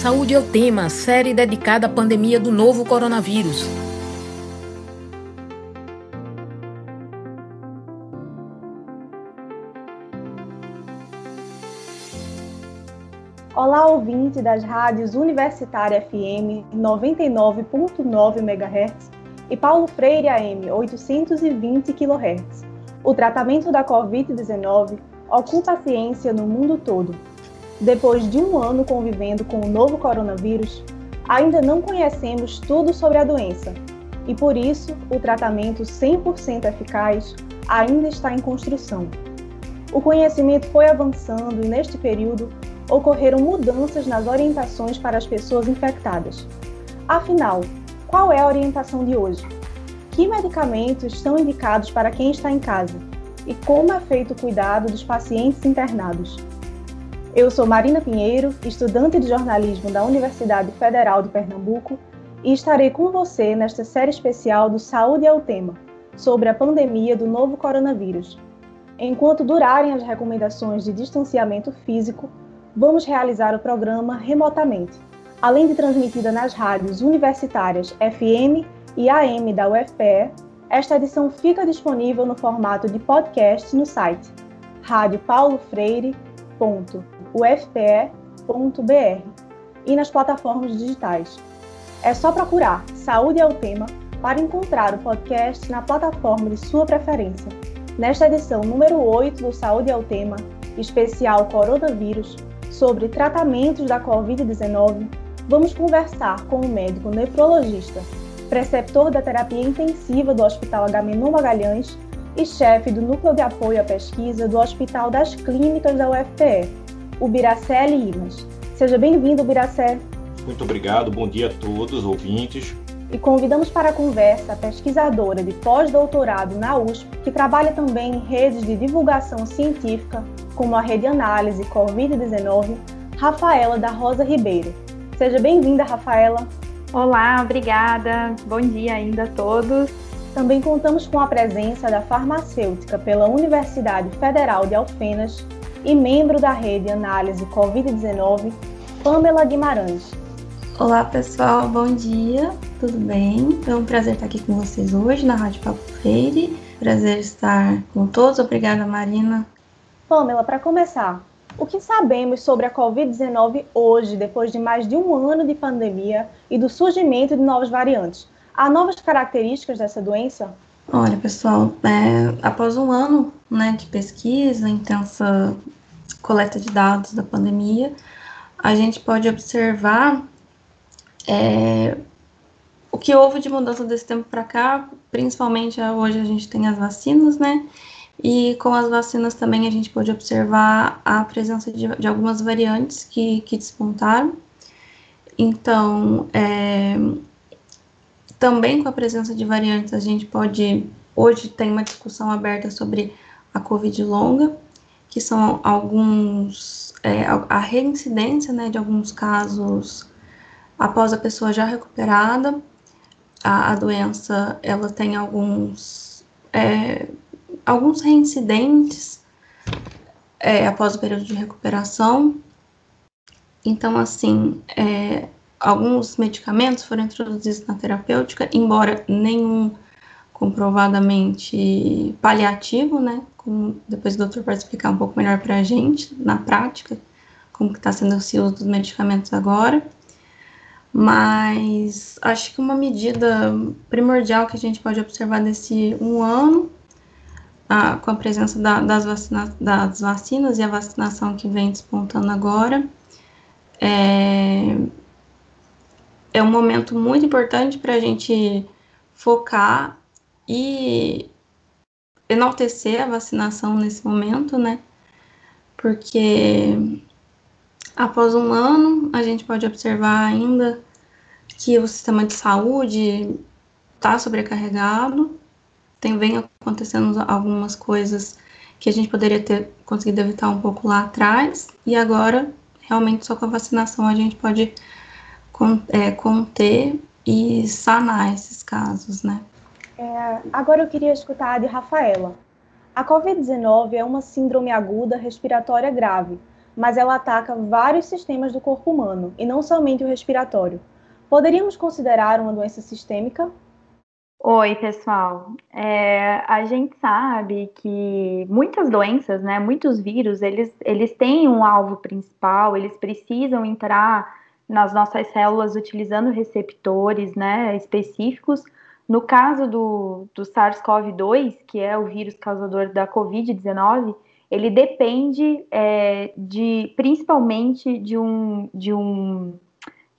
Saúde é o tema, série dedicada à pandemia do novo coronavírus. Olá, ouvinte das rádios Universitária FM 99.9 MHz e Paulo Freire AM 820 kHz. O tratamento da Covid-19 ocupa a ciência no mundo todo. Depois de um ano convivendo com o novo coronavírus, ainda não conhecemos tudo sobre a doença e, por isso, o tratamento 100% eficaz ainda está em construção. O conhecimento foi avançando e, neste período, ocorreram mudanças nas orientações para as pessoas infectadas. Afinal, qual é a orientação de hoje? Que medicamentos são indicados para quem está em casa? E como é feito o cuidado dos pacientes internados? Eu sou Marina Pinheiro, estudante de jornalismo da Universidade Federal de Pernambuco, e estarei com você nesta série especial do Saúde é o Tema, sobre a pandemia do novo coronavírus. Enquanto durarem as recomendações de distanciamento físico, vamos realizar o programa remotamente, além de transmitida nas rádios universitárias FM e AM da UFPE. Esta edição fica disponível no formato de podcast no site radiopaulofreire.ufpe.br e nas plataformas digitais. É só procurar Saúde é o Tema para encontrar o podcast na plataforma de sua preferência. Nesta edição número 8 do Saúde é o Tema, especial Coronavírus, sobre tratamentos da Covid-19, vamos conversar com o médico nefrologista, preceptor da terapia intensiva do Hospital Agamenon Magalhães e chefe do Núcleo de Apoio à Pesquisa do Hospital das Clínicas da UFPE, o Biracé Limas. Seja bem-vindo, Biracé. Muito obrigado, bom dia a todos, ouvintes. E convidamos para a conversa a pesquisadora de pós-doutorado na USP, que trabalha também em redes de divulgação científica como a Rede Análise Covid-19, Rafaela da Rosa Ribeiro. Seja bem-vinda, Rafaela. Olá, obrigada. Bom dia ainda a todos. Também contamos com a presença da farmacêutica pela Universidade Federal de Alfenas e membro da Rede Análise Covid-19, Pamela Guimarães. Olá, pessoal, bom dia, tudo bem? É um prazer estar aqui com vocês hoje na Rádio Papo Freire. Prazer estar com todos. Obrigada, Marina, Pamela, para começar, o que sabemos sobre a Covid-19 hoje, depois de mais de um ano de pandemia e do surgimento de novas variantes? Há novas características dessa doença? Olha, pessoal, é, após um ano né, de pesquisa, intensa coleta de dados da pandemia, a gente pode observar é, o que houve de mudança desse tempo para cá, principalmente hoje a gente tem as vacinas, né? E com as vacinas também a gente pode observar a presença de, de algumas variantes que, que despontaram. Então, é, também com a presença de variantes, a gente pode. Hoje tem uma discussão aberta sobre a Covid longa, que são alguns. É, a reincidência né, de alguns casos após a pessoa já recuperada. A, a doença ela tem alguns. É, alguns reincidentes é, após o período de recuperação. Então, assim, é, alguns medicamentos foram introduzidos na terapêutica, embora nenhum comprovadamente paliativo, né? Como depois o doutor pode explicar um pouco melhor para a gente, na prática, como que está sendo o uso dos medicamentos agora. Mas acho que uma medida primordial que a gente pode observar desse um ano a, com a presença da, das, vacina, das vacinas e a vacinação que vem despontando agora, é, é um momento muito importante para a gente focar e enaltecer a vacinação nesse momento, né? Porque após um ano a gente pode observar ainda que o sistema de saúde está sobrecarregado tem, vem acontecendo algumas coisas que a gente poderia ter conseguido evitar um pouco lá atrás, e agora, realmente, só com a vacinação a gente pode é, conter e sanar esses casos, né? É, agora eu queria escutar de Rafaela. A Covid-19 é uma síndrome aguda respiratória grave, mas ela ataca vários sistemas do corpo humano e não somente o respiratório. Poderíamos considerar uma doença sistêmica? Oi, pessoal. É, a gente sabe que muitas doenças, né, muitos vírus, eles, eles têm um alvo principal, eles precisam entrar nas nossas células utilizando receptores né, específicos. No caso do, do SARS-CoV-2, que é o vírus causador da Covid-19, ele depende é, de principalmente de um, de um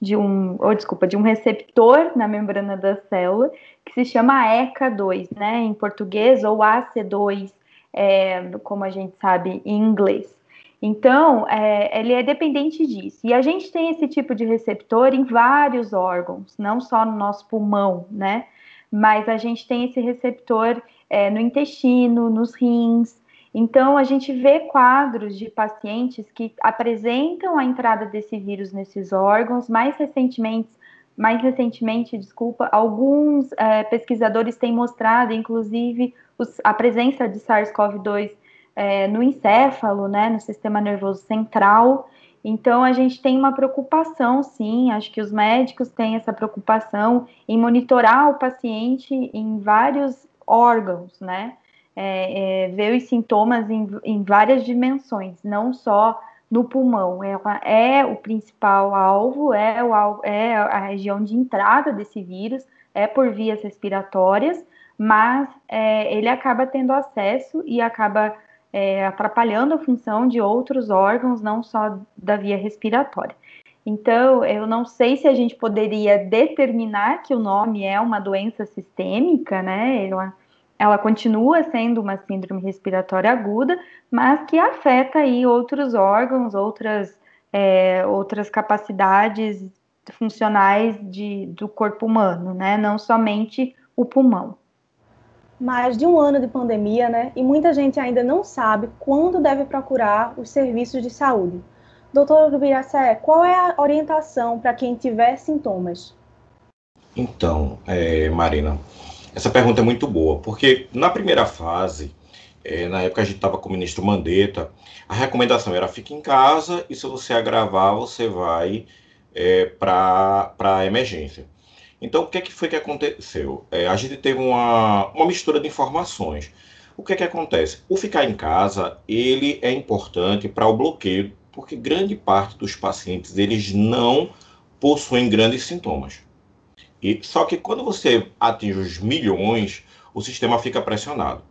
de um, oh, desculpa, de um receptor na membrana da célula que se chama ECA2, né, em português, ou AC2, é, como a gente sabe em inglês. Então, é, ele é dependente disso. E a gente tem esse tipo de receptor em vários órgãos, não só no nosso pulmão, né? Mas a gente tem esse receptor é, no intestino, nos rins, então, a gente vê quadros de pacientes que apresentam a entrada desse vírus nesses órgãos. Mais recentemente, mais recentemente, desculpa, alguns é, pesquisadores têm mostrado, inclusive, os, a presença de SARS-CoV-2 é, no encéfalo, né, no sistema nervoso central. Então, a gente tem uma preocupação, sim, acho que os médicos têm essa preocupação em monitorar o paciente em vários órgãos, né? é, é, ver os sintomas em, em, várias dimensões, não só no pulmão. Ela é o principal alvo, é, o, é a região de entrada desse vírus, é por vias respiratórias, mas é, ele acaba tendo acesso e acaba é, atrapalhando a função de outros órgãos, não só da via respiratória. Então, eu não sei se a gente poderia determinar que o nome é uma doença sistêmica, né? Ela, ela continua sendo uma síndrome respiratória aguda, mas que afeta aí outros órgãos, outras, é, outras capacidades funcionais de, do corpo humano, né? Não somente o pulmão. Mais de um ano de pandemia, né? E muita gente ainda não sabe quando deve procurar os serviços de saúde. Doutor Ubiracé, qual é a orientação para quem tiver sintomas? Então, é, Marina, essa pergunta é muito boa, porque na primeira fase, é, na época a gente estava com o ministro Mandetta, a recomendação era fique em casa e se você agravar, você vai é, para a emergência. Então, o que, é que foi que aconteceu? É, a gente teve uma, uma mistura de informações. O que é que acontece? O ficar em casa, ele é importante para o bloqueio, porque grande parte dos pacientes, eles não possuem grandes sintomas. E, só que quando você atinge os milhões, o sistema fica pressionado.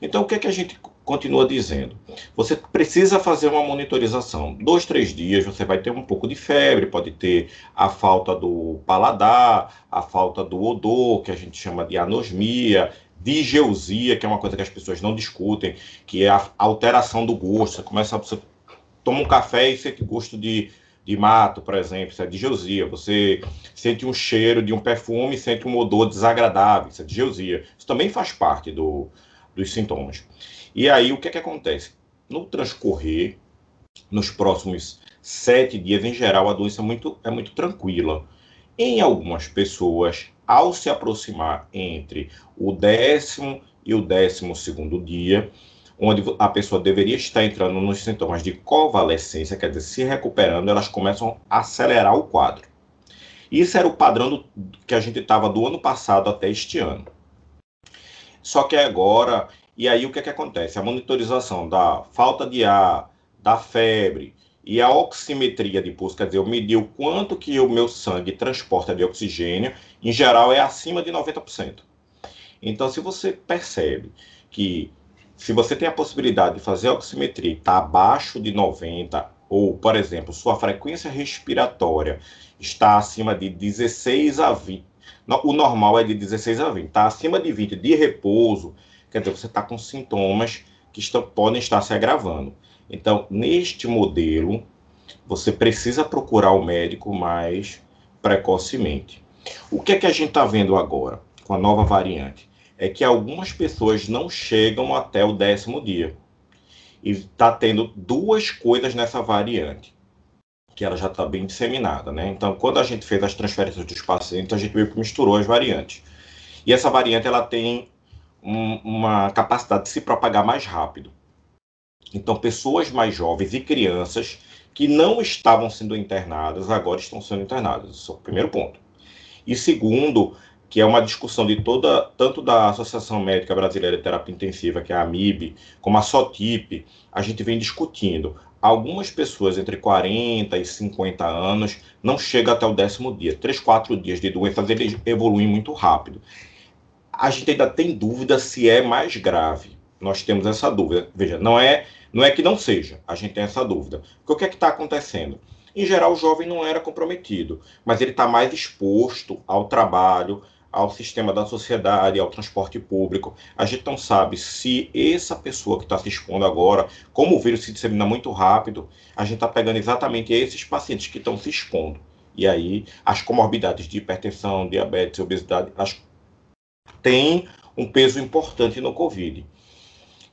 Então, o que, é que a gente continua dizendo? Você precisa fazer uma monitorização. Dois, três dias você vai ter um pouco de febre, pode ter a falta do paladar, a falta do odor, que a gente chama de anosmia, digeusia, que é uma coisa que as pessoas não discutem, que é a alteração do gosto. Você começa a você toma um café e sente gosto de de mato, por exemplo, isso é digeusia. Você sente um cheiro de um perfume, sente um odor desagradável, isso é digeusia. Isso também faz parte do, dos sintomas. E aí, o que é que acontece? No transcorrer, nos próximos sete dias, em geral, a doença é muito, é muito tranquila. Em algumas pessoas, ao se aproximar entre o décimo e o décimo segundo dia, onde a pessoa deveria estar entrando nos sintomas de convalescência, quer dizer, se recuperando, elas começam a acelerar o quadro. Isso era o padrão do, que a gente estava do ano passado até este ano. Só que agora, e aí o que, é que acontece? A monitorização da falta de ar, da febre e a oximetria de pulso, quer dizer, eu medi o quanto que o meu sangue transporta de oxigênio, em geral é acima de 90%. Então, se você percebe que se você tem a possibilidade de fazer a oximetria e está abaixo de 90, ou, por exemplo, sua frequência respiratória está acima de 16 a 20, o normal é de 16 a 20, está acima de 20 de repouso, quer dizer, você está com sintomas que estão, podem estar se agravando. Então, neste modelo, você precisa procurar o médico mais precocemente. O que é que a gente está vendo agora com a nova variante? é que algumas pessoas não chegam até o décimo dia. E está tendo duas coisas nessa variante, que ela já está bem disseminada, né? Então, quando a gente fez as transferências dos pacientes, a gente meio que misturou as variantes. E essa variante, ela tem um, uma capacidade de se propagar mais rápido. Então, pessoas mais jovens e crianças que não estavam sendo internadas agora estão sendo internadas. Esse é o primeiro ponto. E segundo, que é uma discussão de toda, tanto da Associação Médica Brasileira de Terapia Intensiva, que é a AMIB, como a SOTIP, a gente vem discutindo. Algumas pessoas entre 40 e 50 anos não chegam até o décimo dia. Três, quatro dias de doenças, eles evoluem muito rápido. A gente ainda tem dúvida se é mais grave. Nós temos essa dúvida. Veja, não é, não é que não seja, a gente tem essa dúvida. Porque o que é que está acontecendo? Em geral, o jovem não era comprometido, mas ele está mais exposto ao trabalho, ao sistema da sociedade, ao transporte público. A gente não sabe se essa pessoa que está se expondo agora, como o vírus se dissemina muito rápido, a gente está pegando exatamente esses pacientes que estão se expondo. E aí, as comorbidades de hipertensão, diabetes, obesidade, elas têm um peso importante no Covid.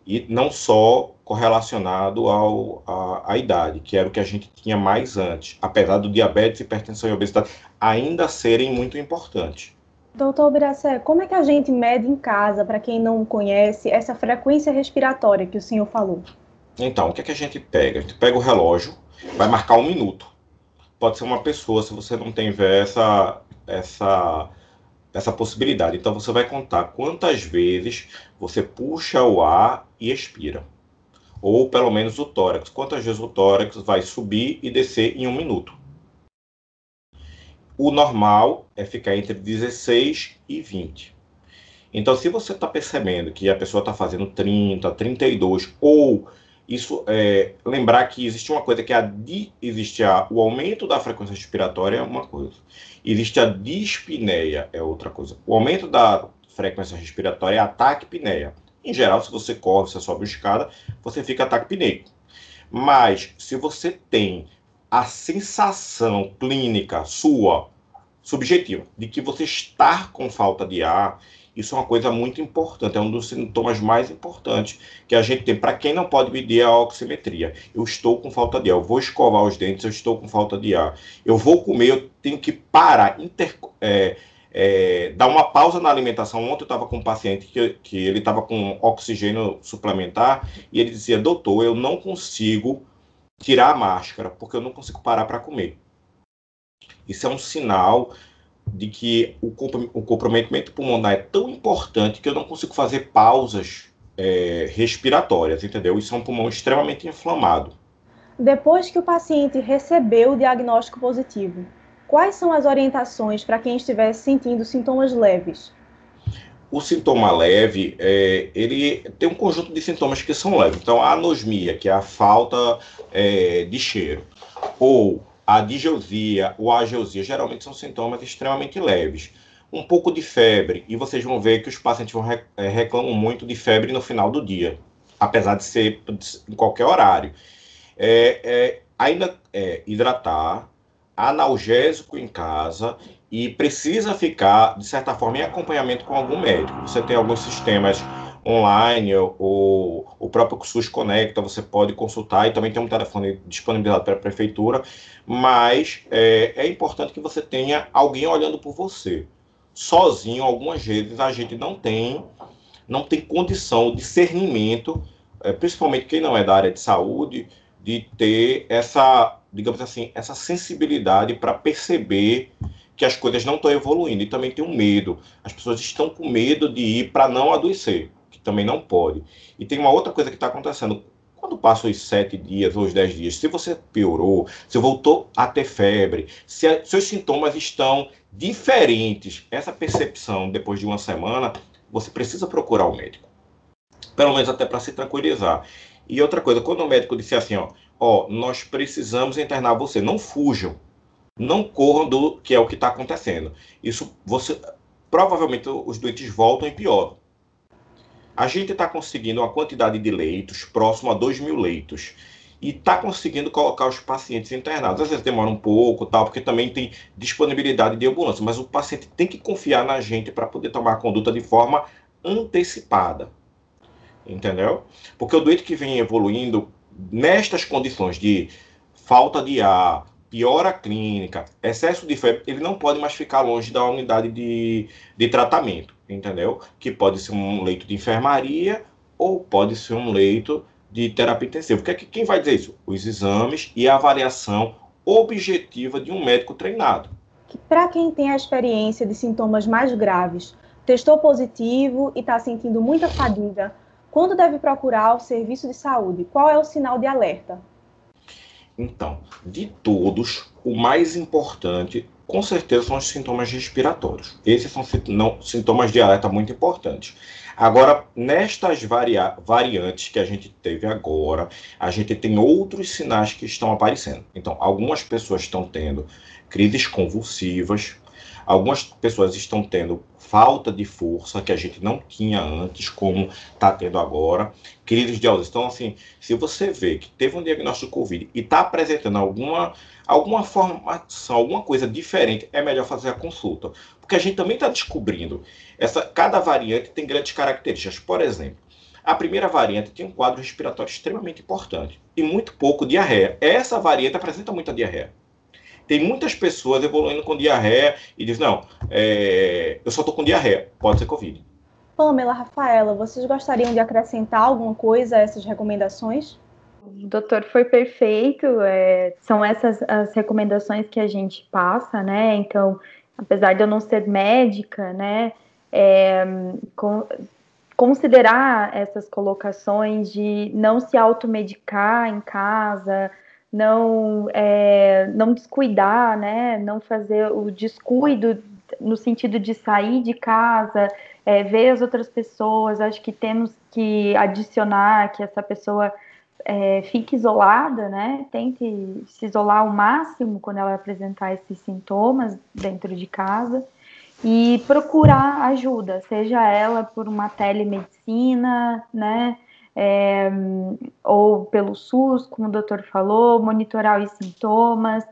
E não só correlacionado ao, à, à idade, que era o que a gente tinha mais antes, apesar do diabetes, hipertensão e obesidade ainda serem muito importantes. Doutor Biracé, como é que a gente mede em casa, para quem não conhece, essa frequência respiratória que o senhor falou? Então, o que, é que a gente pega? A gente pega o relógio, vai marcar um minuto. Pode ser uma pessoa, se você não tem essa, essa, essa possibilidade. Então, você vai contar quantas vezes você puxa o ar e expira. Ou pelo menos o tórax. Quantas vezes o tórax vai subir e descer em um minuto. O normal é ficar entre 16 e 20. Então, se você está percebendo que a pessoa está fazendo 30, 32, ou isso é, lembrar que existe uma coisa que é a di, existe a, o aumento da frequência respiratória é uma coisa, existe a dispneia é outra coisa. O aumento da frequência respiratória é a taquipneia. Em geral, se você corre, você sobe a escada, você fica taquipneico. Mas se você tem a sensação clínica sua, subjetiva, de que você está com falta de ar, isso é uma coisa muito importante, é um dos sintomas mais importantes que a gente tem. Para quem não pode medir a oximetria, eu estou com falta de ar, eu vou escovar os dentes, eu estou com falta de ar, eu vou comer, eu tenho que parar, inter, é, é, dar uma pausa na alimentação. Ontem eu estava com um paciente que, que ele estava com oxigênio suplementar e ele dizia: Doutor, eu não consigo tirar a máscara, porque eu não consigo parar para comer. Isso é um sinal de que o, comprometimento pulmonar é tão importante que eu não consigo fazer pausas é, respiratórias, entendeu? Isso é um pulmão extremamente inflamado. Depois que o paciente recebeu o diagnóstico positivo, quais são as orientações para quem estiver sentindo sintomas leves? O sintoma leve, é, ele tem um conjunto de sintomas que são leves. Então, a anosmia, que é a falta é, de cheiro, ou a digeusia ou a ageusia, geralmente são sintomas extremamente leves. Um pouco de febre, e vocês vão ver que os pacientes vão é, reclamam muito de febre no final do dia, apesar de ser em qualquer horário. É, é, ainda é, hidratar, analgésico em casa e precisa ficar, de certa forma, em acompanhamento com algum médico. Você tem alguns sistemas online ou o próprio SUS Conecta, você pode consultar e também tem um telefone disponibilizado para a prefeitura, mas é, é importante que você tenha alguém olhando por você. Sozinho, algumas vezes, a gente não tem, não tem condição, discernimento, é, principalmente quem não é da área de saúde, de ter essa, digamos assim, essa sensibilidade para perceber que as coisas não estão evoluindo e também tem um medo. As pessoas estão com medo de ir para não adoecer, também não pode. E tem uma outra coisa que está acontecendo. Quando passam os sete dias ou os dez dias, se você piorou, se voltou a ter febre, se a, seus sintomas estão diferentes, essa percepção depois de uma semana, você precisa procurar o um médico. Pelo menos até para se tranquilizar. E outra coisa, quando o médico disse assim, ó, ó, nós precisamos internar você, não fujam, não corram do que é o que está acontecendo. Isso você provavelmente os doentes voltam e pioram. A gente está conseguindo uma quantidade de leitos próximo a 2 mil leitos e está conseguindo colocar os pacientes internados. Às vezes demora um pouco, tal, porque também tem disponibilidade de ambulância, mas o paciente tem que confiar na gente para poder tomar a conduta de forma antecipada entendeu? Porque o doente que vem evoluindo nestas condições de falta de ar, piora clínica, excesso de febre, ele não pode mais ficar longe da unidade de, de tratamento, entendeu? Que pode ser um leito de enfermaria ou pode ser um leito de terapia intensiva. Que, quem vai dizer isso? Os exames e a avaliação objetiva de um médico treinado. Para quem tem a experiência de sintomas mais graves, testou positivo e está sentindo muita fadiga, quando deve procurar o serviço de saúde? Qual é o sinal de alerta? Então, de todos, o mais importante, com certeza, são os sintomas respiratórios. Esses são sintomas de alerta muito importantes. Agora, nestas varia variantes que a gente teve agora, a gente tem outros sinais que estão aparecendo. Então, algumas pessoas estão tendo crises convulsivas, algumas pessoas estão tendo falta de força que a gente não tinha antes, como está tendo agora, de ausência. Então, assim, se você vê que teve um diagnóstico de Covid e está apresentando alguma, alguma formação, alguma coisa diferente, é melhor fazer a consulta. Porque a gente também está descobrindo, essa, cada variante tem grandes características. Por exemplo, a primeira variante tem um quadro respiratório extremamente importante e muito pouco diarreia. Essa variante apresenta muita diarreia. Tem muitas pessoas evoluindo com diarreia e dizem, não, é, eu só estou com diarreia, pode ser Covid. Pamela, Rafaela, vocês gostariam de acrescentar alguma coisa a essas recomendações? O doutor foi perfeito, é, são essas as recomendações que a gente passa, né? Então, apesar de eu não ser médica, né, é, com, considerar essas colocações de não se automedicar em casa, não, é, não descuidar, né? Não fazer o descuido no sentido de sair de casa, é, ver as outras pessoas. Acho que temos que adicionar que essa pessoa é, fique isolada, né? Tente se isolar ao máximo quando ela apresentar esses sintomas dentro de casa e procurar ajuda, seja ela por uma telemedicina, né? É, ou pelo SUS, como o doutor falou, monitorar os sintomas,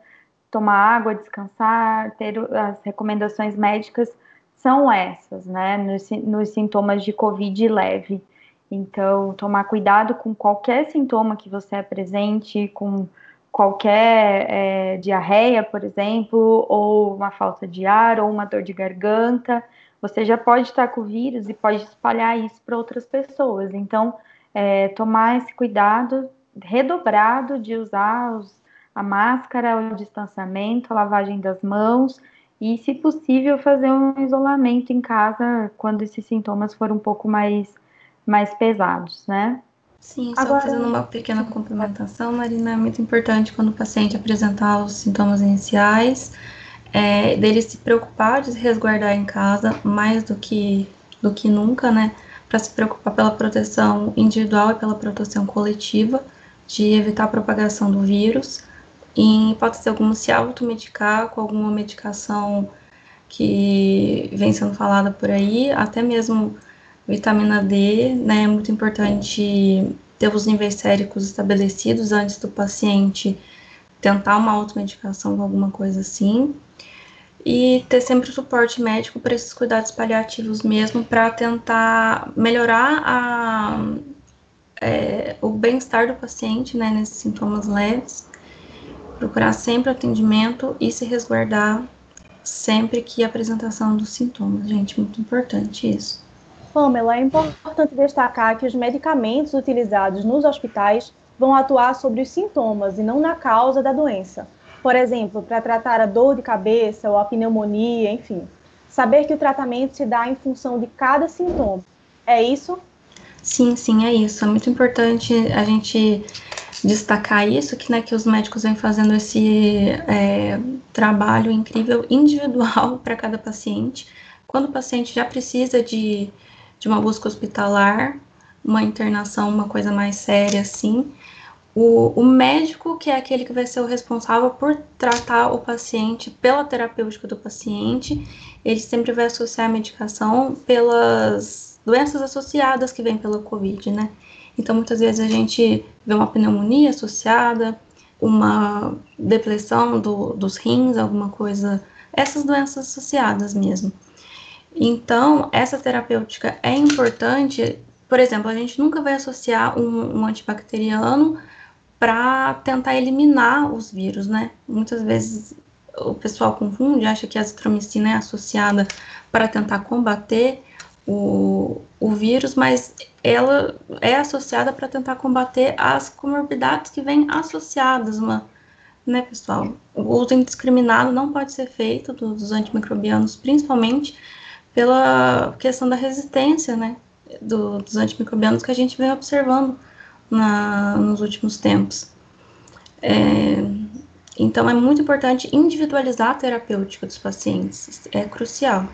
tomar água, descansar, ter as recomendações médicas são essas, né, nos, nos sintomas de Covid leve. Então, tomar cuidado com qualquer sintoma que você apresente, com qualquer é, diarreia, por exemplo, ou uma falta de ar, ou uma dor de garganta, você já pode estar com o vírus e pode espalhar isso para outras pessoas. Então, é, tomar esse cuidado redobrado de usar os, a máscara, o distanciamento, a lavagem das mãos e, se possível, fazer um isolamento em casa quando esses sintomas forem um pouco mais, mais pesados, né? Sim, só Agora, fazendo uma pequena complementação, Marina, é muito importante quando o paciente apresentar os sintomas iniciais, é, dele se preocupar de se resguardar em casa mais do que, do que nunca, né? Para se preocupar pela proteção individual e pela proteção coletiva, de evitar a propagação do vírus. Em hipótese alguma, se automedicar com alguma medicação que vem sendo falada por aí, até mesmo vitamina D, né? É muito importante ter os níveis séricos estabelecidos antes do paciente tentar uma automedicação com alguma coisa assim e ter sempre o suporte médico para esses cuidados paliativos mesmo, para tentar melhorar a, é, o bem-estar do paciente, né, nesses sintomas leves, procurar sempre atendimento e se resguardar sempre que a apresentação dos sintomas, gente, muito importante isso. Pamela, é importante destacar que os medicamentos utilizados nos hospitais vão atuar sobre os sintomas e não na causa da doença por exemplo, para tratar a dor de cabeça ou a pneumonia, enfim. Saber que o tratamento se dá em função de cada sintoma. É isso? Sim, sim, é isso. É muito importante a gente destacar isso, que, né, que os médicos vêm fazendo esse é, trabalho incrível individual para cada paciente. Quando o paciente já precisa de, de uma busca hospitalar, uma internação, uma coisa mais séria assim, o, o, médico, que é aquele que vai ser o responsável por tratar o paciente pela terapêutica do paciente, ele sempre vai associar a medicação pelas doenças associadas que vêm pela Covid, né? Então, muitas vezes a gente vê uma pneumonia associada, uma depressão do, dos rins, alguma coisa, essas doenças associadas mesmo. Então, essa terapêutica é importante. Por exemplo, a gente nunca vai associar um, um antibacteriano para tentar eliminar os vírus, né? Muitas vezes o pessoal confunde, acha que a azitromicina é associada para tentar combater o, o vírus, mas ela é associada para tentar combater as comorbidades que vêm associadas, uma, né, pessoal? O uso indiscriminado não pode ser feito dos antimicrobianos, principalmente pela questão da resistência, né, do, dos antimicrobianos que a gente vem observando na, nos últimos tempos. É, então, é muito importante individualizar a terapêutica dos pacientes, é crucial.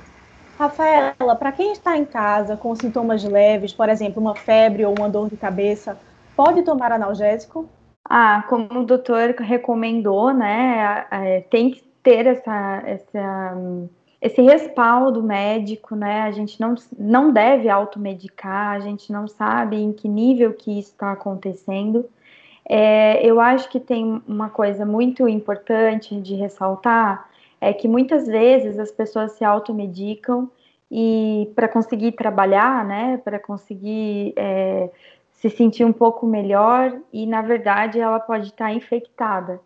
Rafaela, para quem está em casa com sintomas leves, por exemplo, uma febre ou uma dor de cabeça, pode tomar analgésico? Ah, como o doutor recomendou, né, é, tem que ter essa, essa, esse respaldo médico, né, a gente não, não deve automedicar, a gente não sabe em que nível que isso está acontecendo. É, eu acho que tem uma coisa muito importante de ressaltar, é que muitas vezes as pessoas se automedicam e para conseguir trabalhar, né, para conseguir é, se sentir um pouco melhor e na verdade ela pode estar infectada.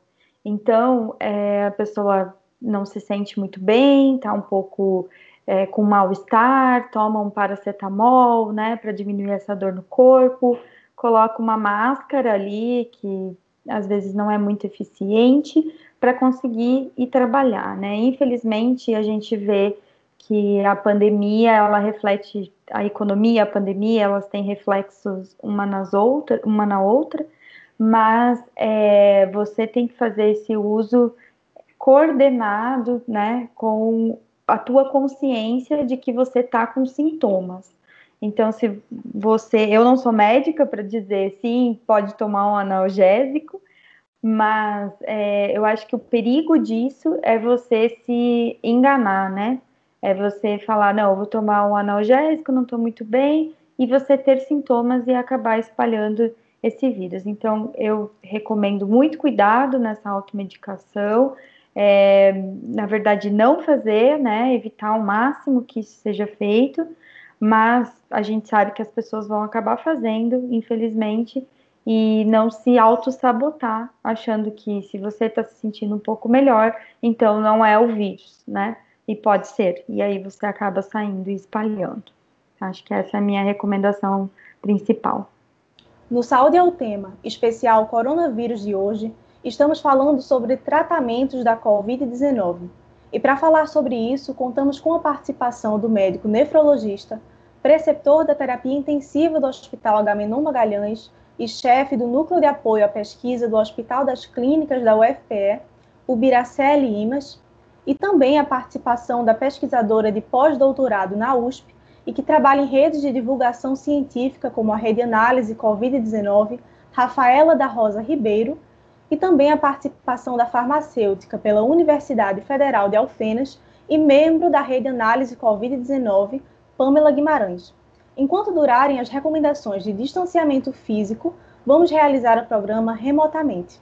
Então é, a pessoa não se sente muito bem, está um pouco é, com mal-estar, toma um paracetamol, né, para diminuir essa dor no corpo, coloca uma máscara ali que às vezes não é muito eficiente para conseguir ir trabalhar, né? Infelizmente a gente vê que a pandemia ela reflete a economia, a pandemia, elas têm reflexos uma nas outra, uma na outra, mas é, você tem que fazer esse uso coordenado, né, com a tua consciência de que você está com sintomas. Então, se você, eu não sou médica para dizer sim, pode tomar um analgésico, mas é, eu acho que o perigo disso é você se enganar, né? É você falar, não, vou tomar um analgésico, não estou muito bem, e você ter sintomas e acabar espalhando esse vírus. Então, eu recomendo muito cuidado nessa automedicação. É, na verdade, não fazer, né? Evitar ao máximo que isso seja feito, mas a gente sabe que as pessoas vão acabar fazendo, infelizmente, e não se auto-sabotar, achando que se você está se sentindo um pouco melhor, então não é o vírus, né? E pode ser, e aí você acaba saindo e espalhando. Acho que essa é a minha recomendação principal. No Saúde é o Tema, especial Coronavírus de hoje, estamos falando sobre tratamentos da Covid-19. E para falar sobre isso, contamos com a participação do médico nefrologista, preceptor da terapia intensiva do Hospital Agamenon Magalhães, e chefe do Núcleo de Apoio à Pesquisa do Hospital das Clínicas da UFPE, o Biraceli Imas, e também a participação da pesquisadora de pós-doutorado na USP e que trabalha em redes de divulgação científica como a Rede Análise Covid-19, Rafaela da Rosa Ribeiro, e também a participação da farmacêutica pela Universidade Federal de Alfenas e membro da Rede Análise Covid-19, Pamela Guimarães. Enquanto durarem as recomendações de distanciamento físico, vamos realizar o programa remotamente.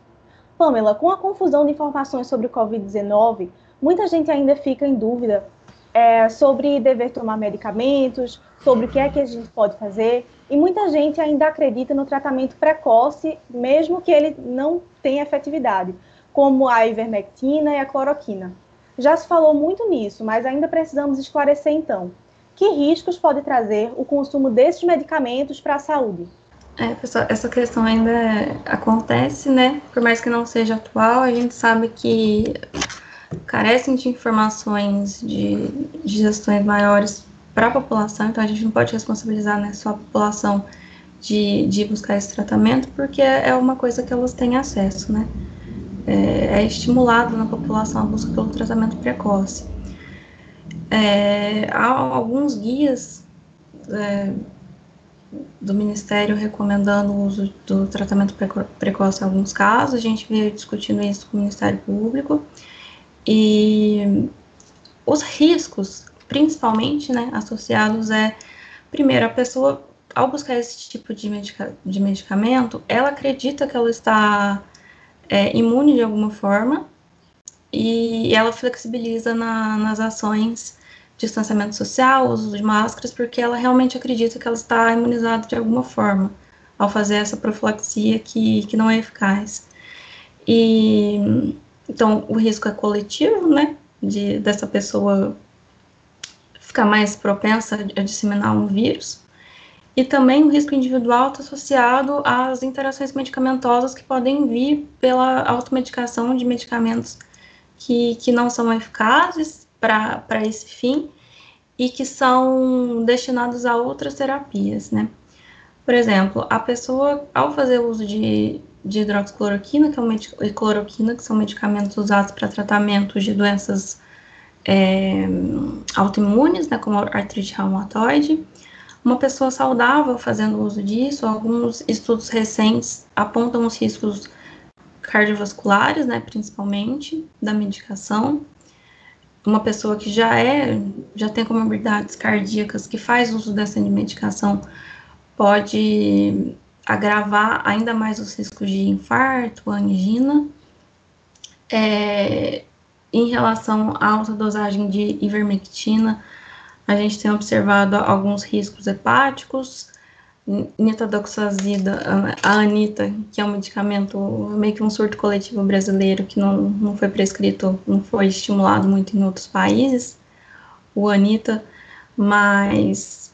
Pamela, com a confusão de informações sobre o Covid-19, muita gente ainda fica em dúvida é, sobre dever tomar medicamentos, sobre o que é que a gente pode fazer, e muita gente ainda acredita no tratamento precoce, mesmo que ele não tenha efetividade, como a ivermectina e a cloroquina. Já se falou muito nisso, mas ainda precisamos esclarecer então que riscos pode trazer o consumo desses medicamentos para a saúde? É, pessoal, essa questão ainda acontece, né? Por mais que não seja atual, a gente sabe que carecem de informações de, de gestões maiores para a população, então a gente não pode responsabilizar né, só a população de, de buscar esse tratamento, porque é, é uma coisa que elas têm acesso, né? É, é estimulado na população a busca pelo tratamento precoce. É, há alguns guias é, do Ministério recomendando o uso do tratamento precoce em alguns casos, a gente veio discutindo isso com o Ministério Público, e os riscos, principalmente, né, associados é, primeiro, a pessoa, ao buscar esse tipo de, medica de medicamento, ela acredita que ela está é, imune de alguma forma, e ela flexibiliza na, nas ações distanciamento social, uso de máscaras, porque ela realmente acredita que ela está imunizada de alguma forma ao fazer essa profilaxia que, que não é eficaz. E então o risco é coletivo, né, de dessa pessoa ficar mais propensa a disseminar um vírus. E também o risco individual está associado às interações medicamentosas que podem vir pela automedicação de medicamentos que, que não são eficazes para esse fim e que são destinados a outras terapias, né? Por exemplo, a pessoa, ao fazer uso de, de hidroxicloroquina, que é um e cloroquina, que são medicamentos usados para tratamento de doenças é, autoimunes, né, como artrite reumatoide, uma pessoa saudável fazendo uso disso, alguns estudos recentes apontam os riscos cardiovasculares, né, principalmente, da medicação. Uma pessoa que já é, já tem comorbidades cardíacas, que faz uso dessa medicação, pode agravar ainda mais os riscos de infarto, angina. É, em relação à alta dosagem de ivermectina, a gente tem observado alguns riscos hepáticos, nitadoxazida, a anita, que é um medicamento, meio que um surto coletivo brasileiro que não, não foi prescrito, não foi estimulado muito em outros países, o anita, mas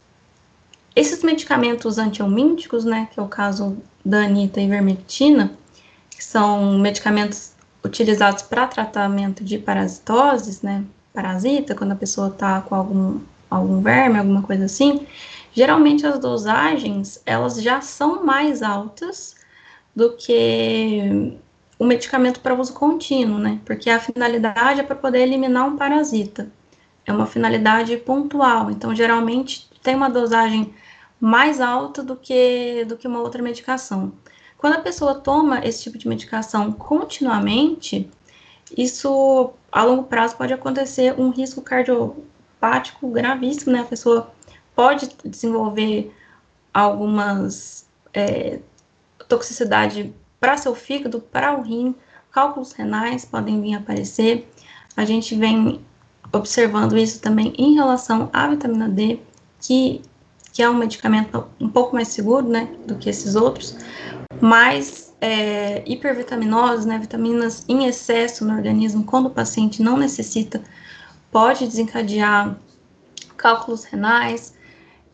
esses medicamentos antiomínticos, né, que é o caso da anita e ivermectina, que são medicamentos utilizados para tratamento de parasitoses, né, parasita, quando a pessoa está com algum, algum verme, alguma coisa assim, geralmente as dosagens, elas já são mais altas do que o medicamento para uso contínuo, né, porque a finalidade é para poder eliminar um parasita, é uma finalidade pontual, então geralmente tem uma dosagem mais alta do que, do que uma outra medicação. Quando a pessoa toma esse tipo de medicação continuamente, isso a longo prazo pode acontecer um risco cardiopático gravíssimo, né? A pessoa pode desenvolver algumas é, toxicidade para seu fígado, para o rim, cálculos renais podem vir aparecer. A gente vem observando isso também em relação à vitamina D, que, que é um medicamento um pouco mais seguro, né, do que esses outros, mas é, hipervitaminose, né, vitaminas em excesso no organismo, quando o paciente não necessita, pode desencadear cálculos renais.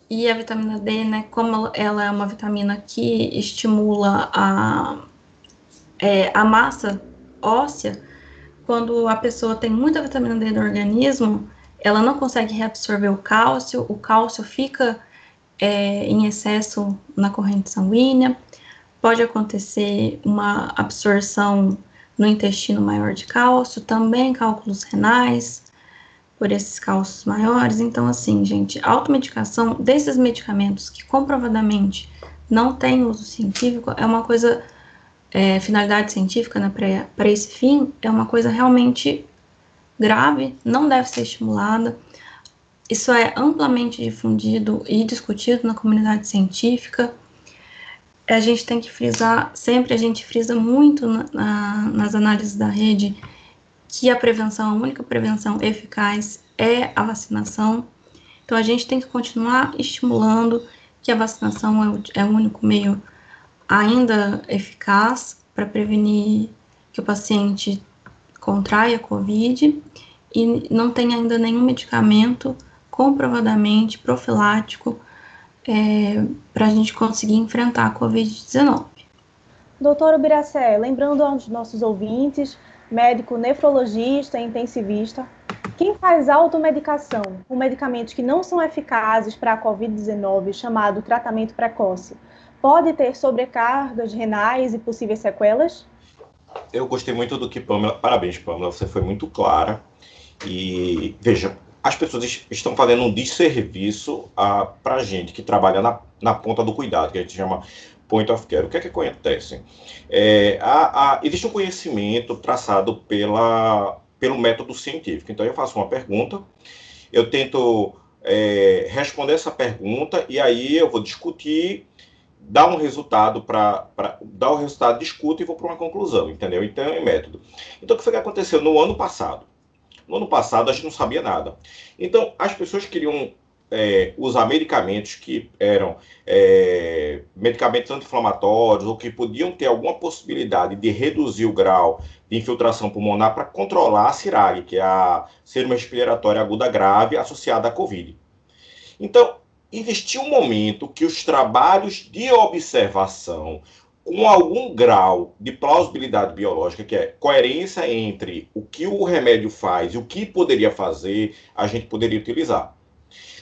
E a vitamina D, né, como ela é uma vitamina que estimula a, é, a massa óssea, quando a pessoa tem muita vitamina D no organismo, ela não consegue reabsorver o cálcio, o cálcio fica é, em excesso na corrente sanguínea, pode acontecer uma absorção no intestino maior de cálcio, também cálculos renais por esses cálcios maiores. Então, assim, gente, automedicação desses medicamentos que comprovadamente não tem uso científico é uma coisa, é, finalidade científica né, para esse fim, é uma coisa realmente grave, não deve ser estimulada. Isso é amplamente difundido e discutido na comunidade científica a gente tem que frisar, sempre a gente frisa muito na, na, nas análises da rede que a prevenção, a única prevenção eficaz é a vacinação. Então a gente tem que continuar estimulando que a vacinação é o, é o único meio ainda eficaz para prevenir que o paciente contraia a Covid e não tem ainda nenhum medicamento comprovadamente profilático é, para a gente conseguir enfrentar a Covid-19. Doutor Ubiracé, lembrando aos nossos ouvintes, médico nefrologista e intensivista, quem faz automedicação com medicamentos que não são eficazes para a Covid-19, chamado tratamento precoce, pode ter sobrecargas renais e possíveis sequelas? Eu gostei muito do que Pamela. Parabéns, Pamela, você foi muito clara. E veja, as pessoas estão fazendo um desserviço para a gente que trabalha na, na ponta do cuidado, que a gente chama point of care. O que é que acontece? É, existe um conhecimento traçado pela, pelo método científico. Então, eu faço uma pergunta, eu tento é, responder essa pergunta e aí eu vou discutir, dar um resultado para dar o resultado, discuto e vou para uma conclusão, entendeu? Então, é método. Então, o que foi que aconteceu no ano passado? No ano passado, a gente não sabia nada. Então, as pessoas queriam é, usar medicamentos que eram é, medicamentos anti-inflamatórios ou que podiam ter alguma possibilidade de reduzir o grau de infiltração pulmonar para controlar a CIRAG, que é a síndrome respiratória aguda grave associada à COVID. Então, existiu um momento que os trabalhos de observação com algum grau de plausibilidade biológica, que é coerência entre o que o remédio faz e o que poderia fazer, a gente poderia utilizar.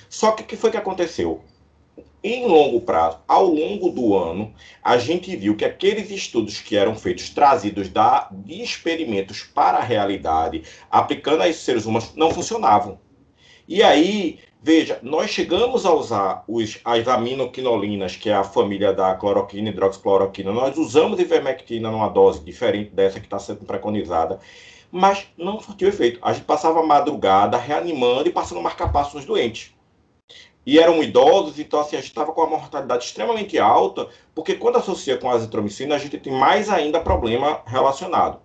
Só que o que foi que aconteceu? Em longo prazo, ao longo do ano, a gente viu que aqueles estudos que eram feitos, trazidos da, de experimentos para a realidade, aplicando a seres humanos, não funcionavam. E aí Veja, nós chegamos a usar os, as aminoquinolinas, que é a família da cloroquina e hidroxicloroquina. Nós usamos ivermectina numa dose diferente dessa que está sendo preconizada, mas não surtiu efeito. A gente passava a madrugada reanimando e passando marca-passo nos doentes. E eram idosos, então assim, a gente estava com uma mortalidade extremamente alta, porque quando associa com a azitromicina, a gente tem mais ainda problema relacionado.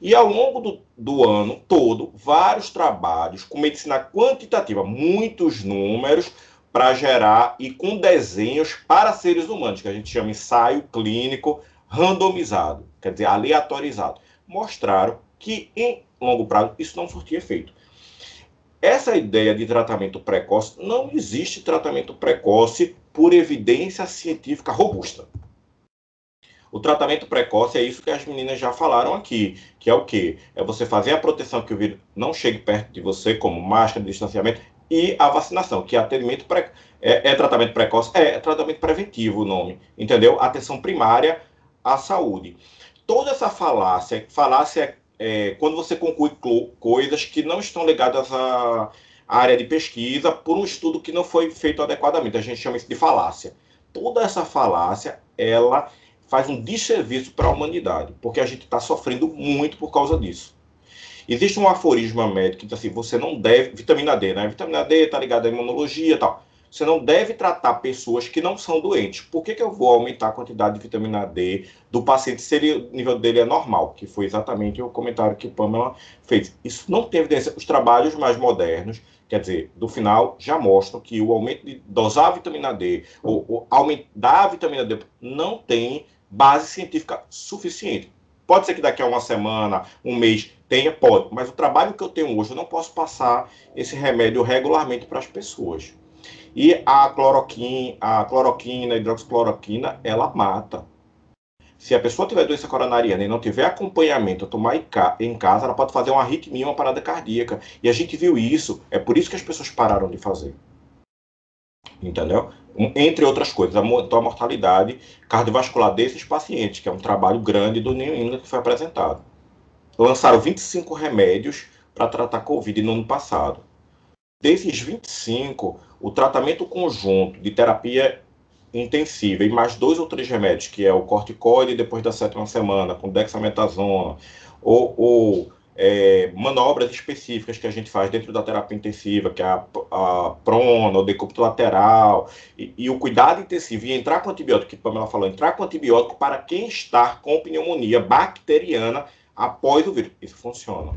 E ao longo do, do ano todo, vários trabalhos com medicina quantitativa, muitos números para gerar e com desenhos para seres humanos, que a gente chama ensaio clínico randomizado, quer dizer, aleatorizado, mostraram que em longo prazo isso não surtia efeito. Essa ideia de tratamento precoce, não existe tratamento precoce por evidência científica robusta. O tratamento precoce é isso que as meninas já falaram aqui, que é o quê? É você fazer a proteção que o vírus não chegue perto de você, como máscara, distanciamento, e a vacinação, que é atendimento pre... é, é, tratamento precoce, é, é, tratamento preventivo o nome, entendeu? Atenção primária à saúde. Toda essa falácia, falácia é quando você conclui coisas que não estão ligadas à área de pesquisa por um estudo que não foi feito adequadamente. A gente chama isso de falácia. Toda essa falácia, ela faz um desserviço para a humanidade, porque a gente está sofrendo muito por causa disso. Existe um aforismo médico que diz assim: você não deve. Vitamina D, né? Vitamina D está ligada à imunologia e tal. Você não deve tratar pessoas que não são doentes. Por que, que eu vou aumentar a quantidade de vitamina D do paciente se ele, o nível dele é normal? Que foi exatamente o comentário que Pamela fez. Isso não tem evidência. Os trabalhos mais modernos, quer dizer, do final, já mostram que o aumento de dosar a vitamina D, ou, ou aumentar a vitamina D, não tem base científica suficiente. Pode ser que daqui a uma semana, um mês, tenha, pode, mas o trabalho que eu tenho hoje, eu não posso passar esse remédio regularmente para as pessoas. E a cloroquina, a cloroquina, a hidroxicloroquina, ela mata. Se a pessoa tiver doença coronariana e não tiver acompanhamento, tomar em casa, ela pode fazer uma arritmia, uma parada cardíaca. E a gente viu isso, é por isso que as pessoas pararam de fazer. Entendeu? entre outras coisas, aumentou a mortalidade cardiovascular desses pacientes, que é um trabalho grande do New England que foi apresentado. Lançaram 25 remédios para tratar Covid no ano passado. Desses 25, o tratamento conjunto de terapia intensiva e mais dois ou três remédios, que é o corticoide depois da sétima semana, com dexametasona, ou, ou é, manobras específicas que a gente faz dentro da terapia intensiva, que é a, a prona, o decúbito lateral, e, e, o cuidado intensivo, e entrar com antibiótico, que Pamela falou, entrar com antibiótico para quem está com pneumonia bacteriana após o vírus. Isso funciona.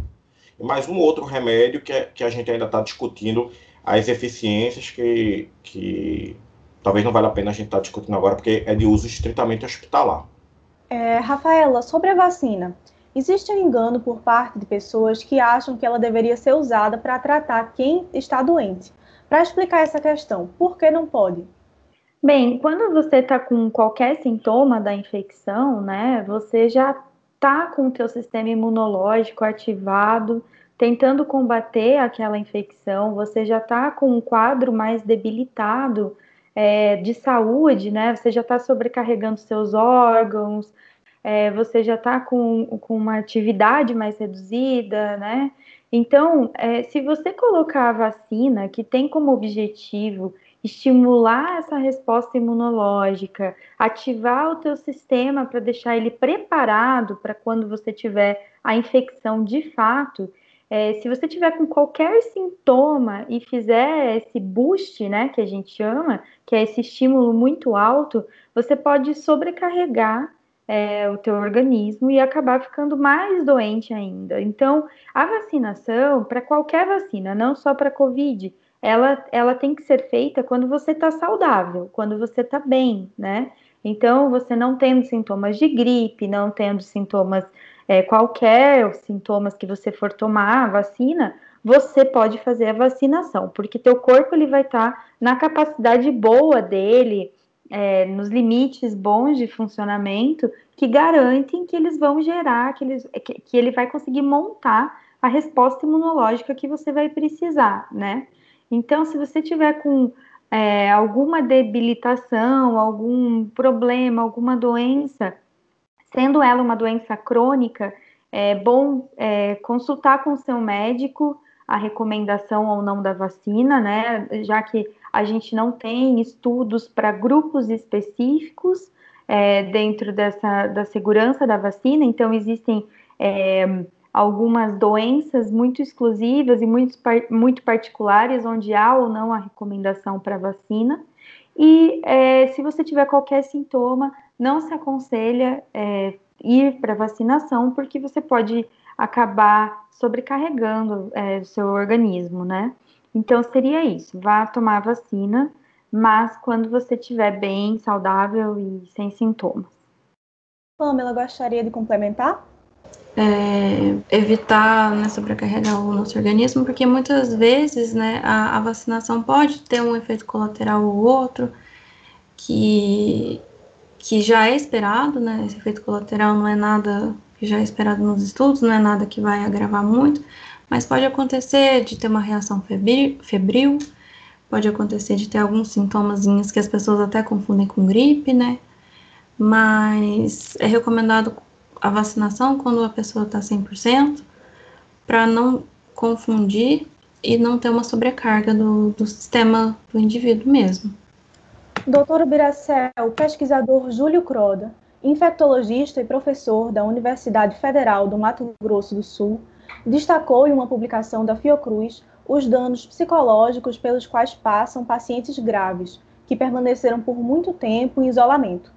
E mais um outro remédio que, é, que a gente ainda está discutindo as eficiências que, que talvez não vale a pena a gente estar tá discutindo agora, porque é de uso estritamente hospitalar. É, Rafaela, sobre a vacina, Existe um engano por parte de pessoas que acham que ela deveria ser usada para tratar quem está doente. Para explicar essa questão, por que não pode? Bem, quando você está com qualquer sintoma da infecção, né, você já está com o teu sistema imunológico ativado, tentando combater aquela infecção, você já está com um quadro mais debilitado é, de saúde, né? Você já está sobrecarregando seus órgãos, é, você já está com, com uma atividade mais reduzida, né? Então, é, se você colocar a vacina, que tem como objetivo estimular essa resposta imunológica, ativar o teu sistema para deixar ele preparado para quando você tiver a infecção de fato, é, se você tiver com qualquer sintoma e fizer esse boost, né, que a gente chama, que é esse estímulo muito alto, você pode sobrecarregar é, o teu organismo e acabar ficando mais doente ainda. Então, a vacinação, para qualquer vacina, não só para Covid, ela, ela tem que ser feita quando você está saudável, quando você está bem, né? Então, você não tendo sintomas de gripe, não tendo sintomas, é, qualquer sintomas que você for tomar a vacina, você pode fazer a vacinação, porque teu corpo ele vai estar tá na capacidade boa dele, é, nos limites bons de funcionamento, que garantem que eles vão gerar, que, eles, que, que ele vai conseguir montar a resposta imunológica que você vai precisar, né? Então, se você tiver com é, alguma debilitação, algum problema, alguma doença, sendo ela uma doença crônica, é bom é, consultar com o seu médico a recomendação ou não da vacina, né? Já que a gente não tem estudos para grupos específicos é, dentro dessa da segurança da vacina, então existem é, algumas doenças muito exclusivas e muito, muito particulares, onde há ou não a recomendação para vacina. E é, se você tiver qualquer sintoma, não se aconselha é, ir para vacinação, porque você pode acabar sobrecarregando é, o seu organismo, né? Então seria isso, vá tomar vacina, mas quando você estiver bem, saudável e sem sintomas. Pamela, gostaria de complementar? é, evitar né, sobrecarregar o nosso organismo, porque muitas vezes né, a, a, vacinação pode ter um efeito colateral ou outro que, que já é esperado, né? Esse efeito colateral não é nada que já é esperado nos estudos, não é nada que vai agravar muito, mas pode acontecer de ter uma reação febril, pode acontecer de ter alguns sintomas que as pessoas até confundem com gripe, né? Mas é recomendado a vacinação quando a pessoa está 100%, para não confundir e não ter uma sobrecarga do, do sistema do indivíduo mesmo. Doutor Biracel, pesquisador Júlio Croda, infectologista e professor da Universidade Federal do Mato Grosso do Sul, destacou em uma publicação da Fiocruz os danos psicológicos pelos quais passam pacientes graves, que permaneceram por muito tempo em isolamento.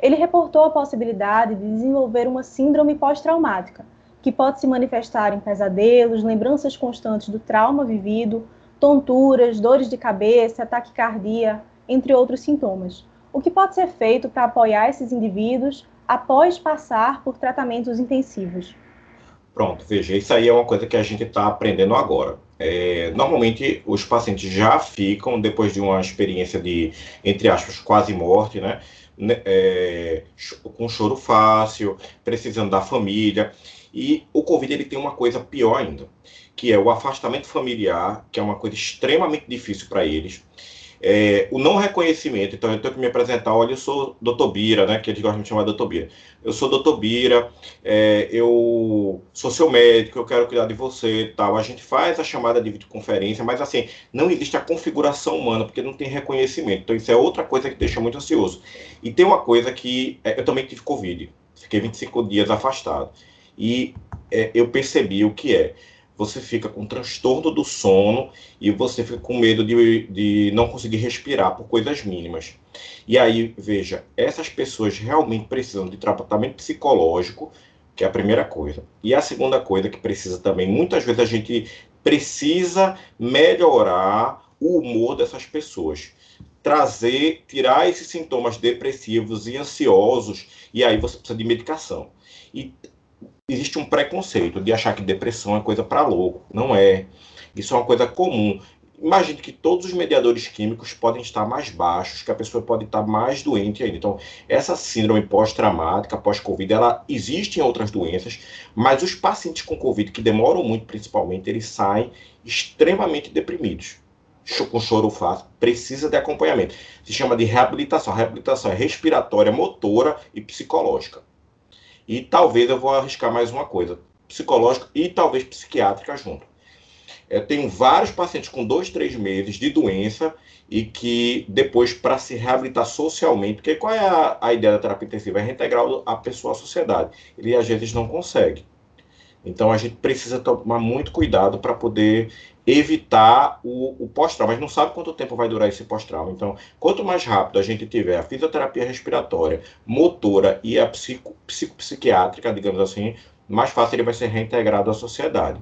Ele reportou a possibilidade de desenvolver uma síndrome pós-traumática, que pode se manifestar em pesadelos, lembranças constantes do trauma vivido, tonturas, dores de cabeça, taquicardia, entre outros sintomas. O que pode ser feito para apoiar esses indivíduos após passar por tratamentos intensivos? Pronto, veja, isso aí é uma coisa que a gente está aprendendo agora. É, normalmente os pacientes já ficam, depois de uma experiência de, entre aspas, quase morte, né? Né, é, com choro fácil, precisando da família. E o Covid ele tem uma coisa pior ainda, que é o afastamento familiar, que é uma coisa extremamente difícil para eles. É, o não reconhecimento, então eu tenho que me apresentar, olha, eu sou doutor Bira, né, que eles gostam de chamar doutor Bira. Eu sou doutor Bira, é, eu sou seu médico, eu quero cuidar de você tal. A gente faz a chamada de videoconferência, mas assim, não existe a configuração humana, porque não tem reconhecimento. Então isso é outra coisa que deixa muito ansioso. E tem uma coisa que, é, eu também tive Covid, fiquei 25 dias afastado. E é, eu percebi o que é você fica com transtorno do sono e você fica com medo de, de não conseguir respirar por coisas mínimas. E aí, veja, essas pessoas realmente precisam de tratamento psicológico, que é a primeira coisa. E a segunda coisa que precisa também, muitas vezes a gente precisa melhorar o humor dessas pessoas. Trazer, tirar esses sintomas depressivos e ansiosos, e aí você precisa de medicação. E existe um preconceito de achar que depressão é coisa para louco. Não é. Isso é uma coisa comum. Imagine que todos os mediadores químicos podem estar mais baixos, que a pessoa pode estar mais doente ainda. Então, essa síndrome pós-traumática, pós-Covid, ela existe em outras doenças, mas os pacientes com Covid, que demoram muito principalmente, eles saem extremamente deprimidos com choro fácil, precisa de acompanhamento. Se chama de reabilitação. A reabilitação é respiratória, motora e psicológica. E talvez eu vou arriscar mais uma coisa, psicológica e talvez psiquiátrica junto. Eu tenho vários pacientes com dois, três meses de doença e que depois, para se reabilitar socialmente, porque qual é a, a ideia da terapia intensiva? É reintegrar a pessoa à sociedade. Ele às vezes não consegue. Então a gente precisa tomar muito cuidado para poder evitar o, o pós-trauma. Mas não sabe quanto tempo vai durar esse pós-trauma. Então, quanto mais rápido a gente tiver a fisioterapia respiratória, motora e a psico, psicopsiquiátrica, digamos assim, mais fácil ele vai ser reintegrado à sociedade.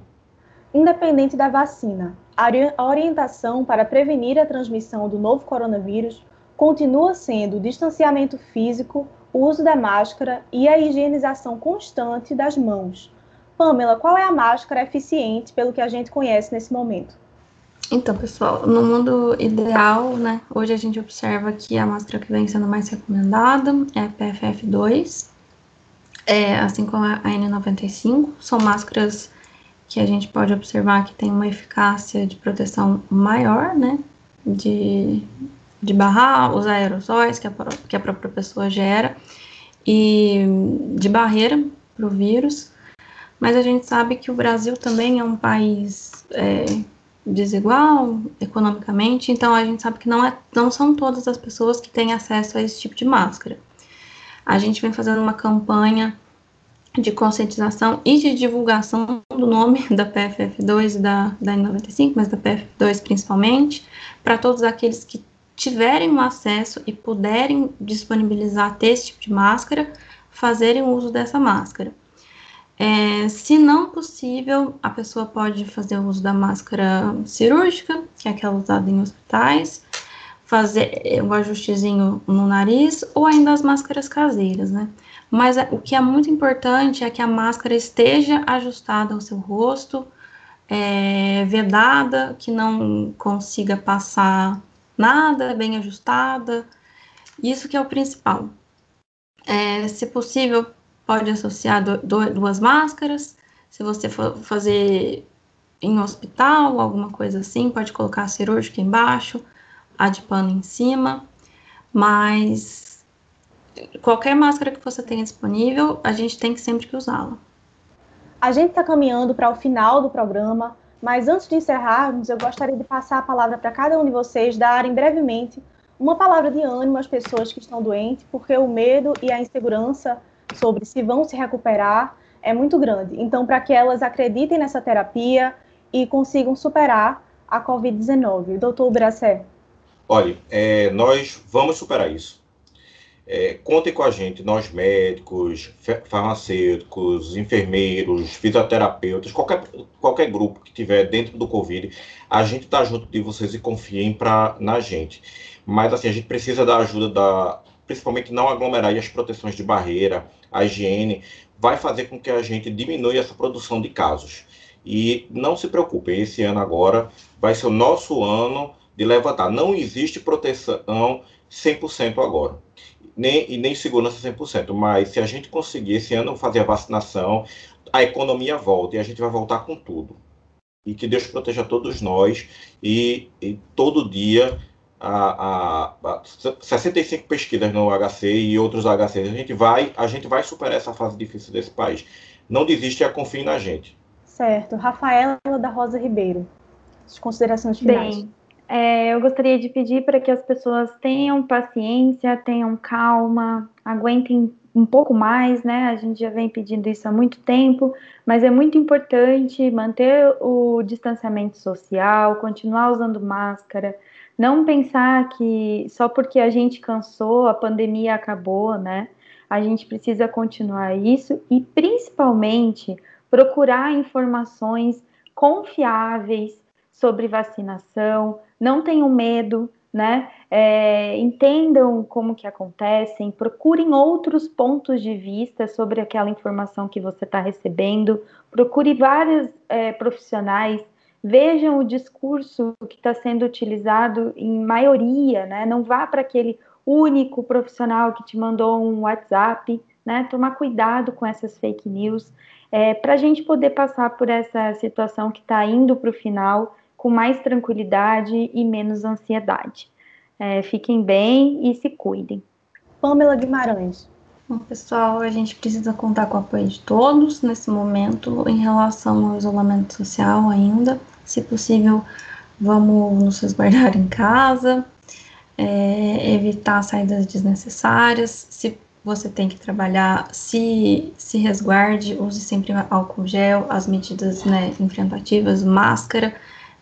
Independente da vacina, a orientação para prevenir a transmissão do novo coronavírus continua sendo o distanciamento físico, o uso da máscara e a higienização constante das mãos. Pamela, qual é a máscara eficiente pelo que a gente conhece nesse momento? Então, pessoal, no mundo ideal, né, hoje a gente observa que a máscara que vem sendo mais recomendada é a PFF2, é, assim como a N95, são máscaras que a gente pode observar que tem uma eficácia de proteção maior, né, de, de barrar os aerossóis que a, que a própria pessoa gera e de barreira para o vírus, mas a gente sabe que o Brasil também é um país é, desigual economicamente, então a gente sabe que não, é, não são todas as pessoas que têm acesso a esse tipo de máscara. A gente vem fazendo uma campanha de conscientização e de divulgação do nome da PFF2 e da, da N95, mas da PFF2 principalmente, para todos aqueles que tiverem o acesso e puderem disponibilizar ter esse tipo de máscara, fazerem uso dessa máscara. É, se não possível, a pessoa pode fazer o uso da máscara cirúrgica, que é aquela usada em hospitais, fazer um ajustezinho no nariz ou ainda as máscaras caseiras, né? Mas o que é muito importante é que a máscara esteja ajustada ao seu rosto, é, vedada, que não consiga passar nada, bem ajustada. Isso que é o principal. É, se possível, pode associar do, duas máscaras. Se você for fazer em hospital, alguma coisa assim, pode colocar a cirúrgica embaixo, a de pano em cima. Mas qualquer máscara que você tenha disponível, a gente tem que sempre que usá-la. A gente está caminhando para o final do programa, mas antes de encerrarmos, eu gostaria de passar a palavra para cada um de vocês darem brevemente uma palavra de ânimo às pessoas que estão doentes, porque o medo e a insegurança sobre se vão se recuperar é muito grande. Então, para que elas acreditem nessa terapia e consigam superar a Covid-19. Doutor Bracé. Olha, é, nós vamos superar isso. É, contem com a gente, nós médicos, farmacêuticos, enfermeiros, fisioterapeutas, qualquer, qualquer grupo que tiver dentro do Covid, a gente está junto de vocês e confiem pra, na gente. Mas assim, a gente precisa da ajuda da, principalmente não aglomerar e as proteções de barreira, a higiene, vai fazer com que a gente diminua essa produção de casos. E não se preocupem, esse ano agora vai ser o nosso ano de levantar. Não existe proteção 100% agora nem, e nem segurança 100%, mas se a gente conseguir esse ano fazer a vacinação, a economia volta e a gente vai voltar com tudo. E que Deus proteja todos nós e, e todo dia a, a, a 65 pesquisas no HC e outros HC, a gente vai, a gente vai superar essa fase difícil desse país. Não desiste e confie na gente. Certo. Rafaela da Rosa Ribeiro. As considerações finais. Bem, é, eu gostaria de pedir para que as pessoas tenham paciência, tenham calma, aguentem um pouco mais, né? A gente já vem pedindo isso há muito tempo, mas é muito importante manter o distanciamento social, continuar usando máscara, não pensar que só porque a gente cansou, a pandemia acabou, né? A gente precisa continuar isso e principalmente procurar informações confiáveis sobre vacinação, não tenham medo, né? É, entendam como que acontecem, procurem outros pontos de vista sobre aquela informação que você está recebendo, procure vários é, profissionais, vejam o discurso que está sendo utilizado em maioria, né? Não vá para aquele único profissional que te mandou um WhatsApp, né? Tomar cuidado com essas fake news, é, para a gente poder passar por essa situação que está indo para o final com mais tranquilidade e menos ansiedade. É, fiquem bem e se cuidem. Pamela Guimarães. Bom, pessoal, a gente precisa contar com o apoio de todos nesse momento em relação ao isolamento social ainda. Se possível, vamos nos resguardar em casa, é, evitar saídas desnecessárias. Se você tem que trabalhar, se, se resguarde, use sempre álcool gel, as medidas né, enfrentativas, máscara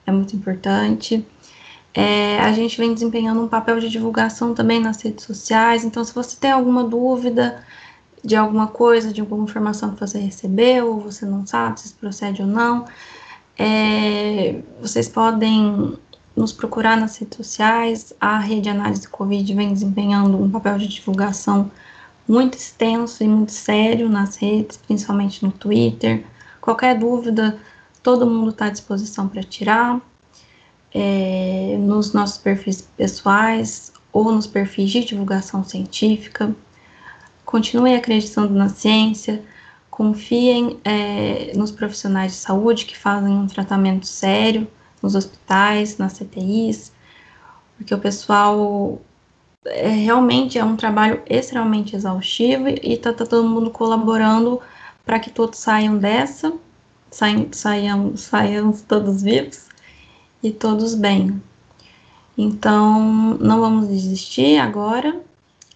é muito importante. É, a gente vem desempenhando um papel de divulgação também nas redes sociais, então se você tem alguma dúvida de alguma coisa, de alguma informação que você recebeu, ou você não sabe se procede ou não, é, vocês podem nos procurar nas redes sociais. A rede Análise Covid vem desempenhando um papel de divulgação muito extenso e muito sério nas redes, principalmente no Twitter. Qualquer dúvida, todo mundo está à disposição para tirar. É, nos nossos perfis pessoais ou nos perfis de divulgação científica. Continuem acreditando na ciência, confiem é, nos profissionais de saúde que fazem um tratamento sério nos hospitais, nas CTIs, porque o pessoal é, realmente é um trabalho extremamente exaustivo e está tá todo mundo colaborando para que todos saiam dessa, saiam, saiam, saiam todos vivos e todos bem. Então, não vamos desistir agora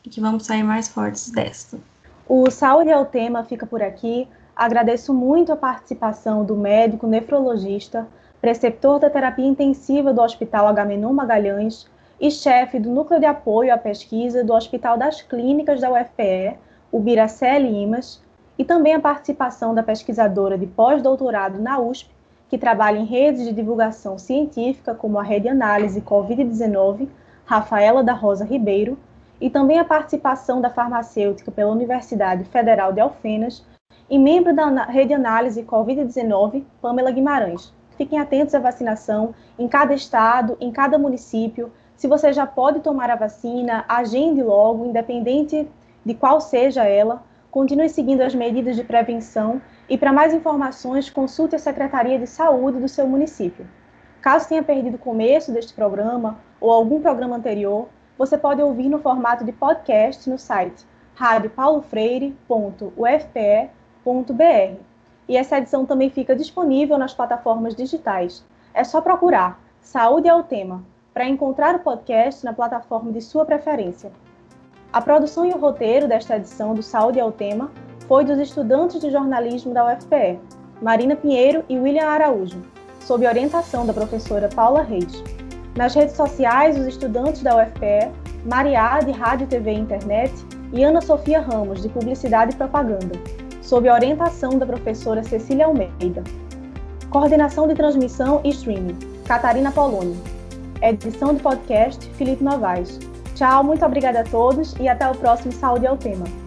e que vamos sair mais fortes dessa. O Saúde é o Tema fica por aqui. Agradeço muito a participação do médico nefrologista, preceptor da terapia intensiva do Hospital Agamenon Magalhães e chefe do Núcleo de Apoio à Pesquisa do Hospital das Clínicas da UFPE, o Biraceli Imas, e também a participação da pesquisadora de pós-doutorado na USP, que trabalha em redes de divulgação científica, como a Rede Análise Covid-19, Rafaela da Rosa Ribeiro, e também a participação da farmacêutica pela Universidade Federal de Alfenas e membro da Rede Análise Covid-19, Pamela Guimarães. Fiquem atentos à vacinação em cada estado, em cada município. Se você já pode tomar a vacina, agende logo, independente de qual seja ela. Continue seguindo as medidas de prevenção e para mais informações, consulte a Secretaria de Saúde do seu município. Caso tenha perdido o começo deste programa ou algum programa anterior, você pode ouvir no formato de podcast no site radiopaulofreire.ufpe.br. E essa edição também fica disponível nas plataformas digitais. É só procurar Saúde é o Tema para encontrar o podcast na plataforma de sua preferência. A produção e o roteiro desta edição do Saúde é o Tema foi dos estudantes de jornalismo da UFPE, Marina Pinheiro e William Araújo, sob orientação da professora Paula Reis. Nas redes sociais, os estudantes da UFPE, Maria de Rádio, TV e Internet e Ana Sofia Ramos, de Publicidade e Propaganda sob orientação da professora Cecília Almeida. Coordenação de transmissão e streaming, Catarina Poloni. Edição de podcast, Felipe Novaes. Tchau, muito obrigada a todos e até o próximo Saúde ao Tema.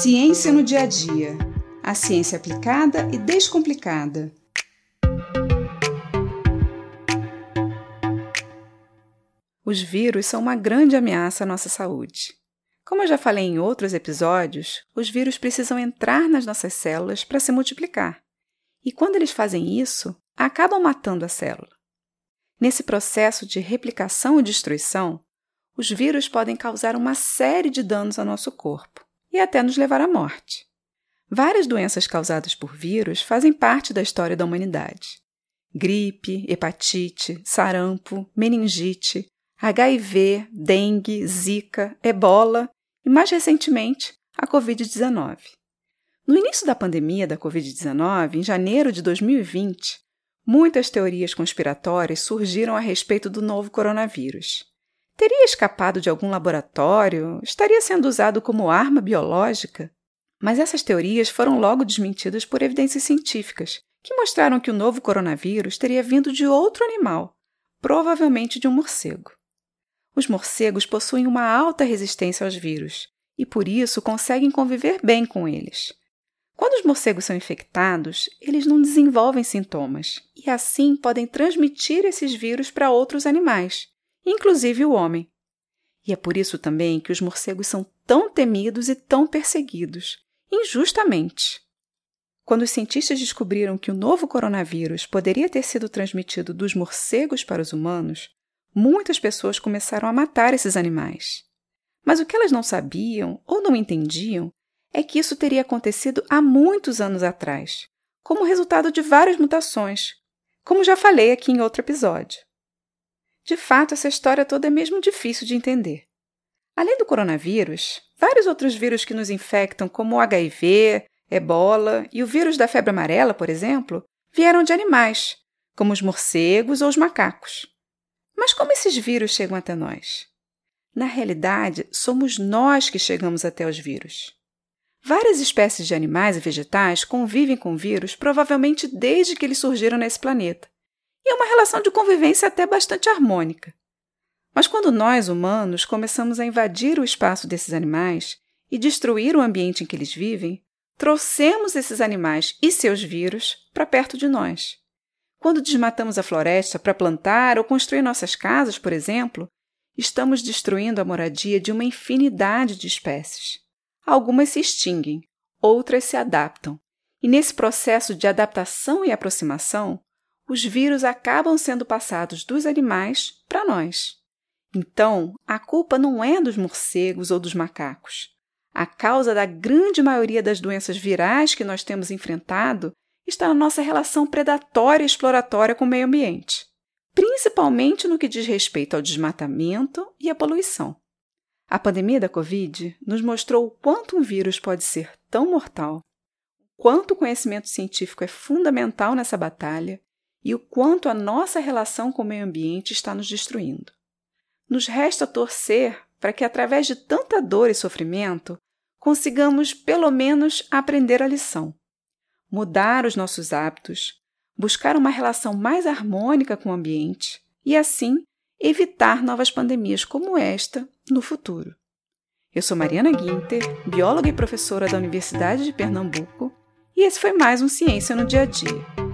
Ciência no dia a dia. A ciência aplicada e descomplicada. Os vírus são uma grande ameaça à nossa saúde. Como eu já falei em outros episódios, os vírus precisam entrar nas nossas células para se multiplicar. E quando eles fazem isso, acabam matando a célula. Nesse processo de replicação e destruição, os vírus podem causar uma série de danos ao nosso corpo e até nos levar à morte. Várias doenças causadas por vírus fazem parte da história da humanidade. Gripe, hepatite, sarampo, meningite, HIV, dengue, zika, ebola e, mais recentemente, a Covid-19. No início da pandemia da Covid-19, em janeiro de 2020, muitas teorias conspiratórias surgiram a respeito do novo coronavírus. Teria escapado de algum laboratório? Estaria sendo usado como arma biológica? Mas essas teorias foram logo desmentidas por evidências científicas, que mostraram que o novo coronavírus teria vindo de outro animal, provavelmente de um morcego. Os morcegos possuem uma alta resistência aos vírus e, por isso, conseguem conviver bem com eles. Quando os morcegos são infectados, eles não desenvolvem sintomas e, assim, podem transmitir esses vírus para outros animais, inclusive o homem. E é por isso também que os morcegos são tão temidos e tão perseguidos, injustamente. Quando os cientistas descobriram que o novo coronavírus poderia ter sido transmitido dos morcegos para os humanos, muitas pessoas começaram a matar esses animais. Mas o que elas não sabiam ou não entendiam é que isso teria acontecido há muitos anos atrás, como resultado de várias mutações, como já falei aqui em outro episódio. De fato, essa história toda é mesmo difícil de entender. Além do coronavírus, vários outros vírus que nos infectam, como o HIV, ebola e o vírus da febre amarela, por exemplo, vieram de animais, como os morcegos ou os macacos. Mas como esses vírus chegam até nós? Na realidade, somos nós que chegamos até os vírus. Várias espécies de animais e vegetais convivem com vírus provavelmente desde que eles surgiram nesse planeta, e é uma relação de convivência até bastante harmônica. Mas quando nós, humanos, começamos a invadir o espaço desses animais e destruir o ambiente em que eles vivem, trouxemos esses animais e seus vírus para perto de nós. Quando desmatamos a floresta para plantar ou construir nossas casas, por exemplo, estamos destruindo a moradia de uma infinidade de espécies. Algumas se extinguem, outras se adaptam. E nesse processo de adaptação e aproximação, os vírus acabam sendo passados dos animais para nós. Então, a culpa não é dos morcegos ou dos macacos. A causa da grande maioria das doenças virais que nós temos enfrentado está na nossa relação predatória e exploratória com o meio ambiente, principalmente no que diz respeito ao desmatamento e à poluição. A pandemia da Covid nos mostrou o quanto um vírus pode ser tão mortal, o quanto o conhecimento científico é fundamental nessa batalha e o quanto a nossa relação com o meio ambiente está nos destruindo. Nos resta torcer para que, através de tanta dor e sofrimento, consigamos pelo menos aprender a lição, mudar os nossos hábitos, buscar uma relação mais harmônica com o ambiente e, assim, evitar novas pandemias como esta no futuro. Eu sou Mariana Guinter, bióloga e professora da Universidade de Pernambuco, e esse foi mais um Ciência no Dia a Dia.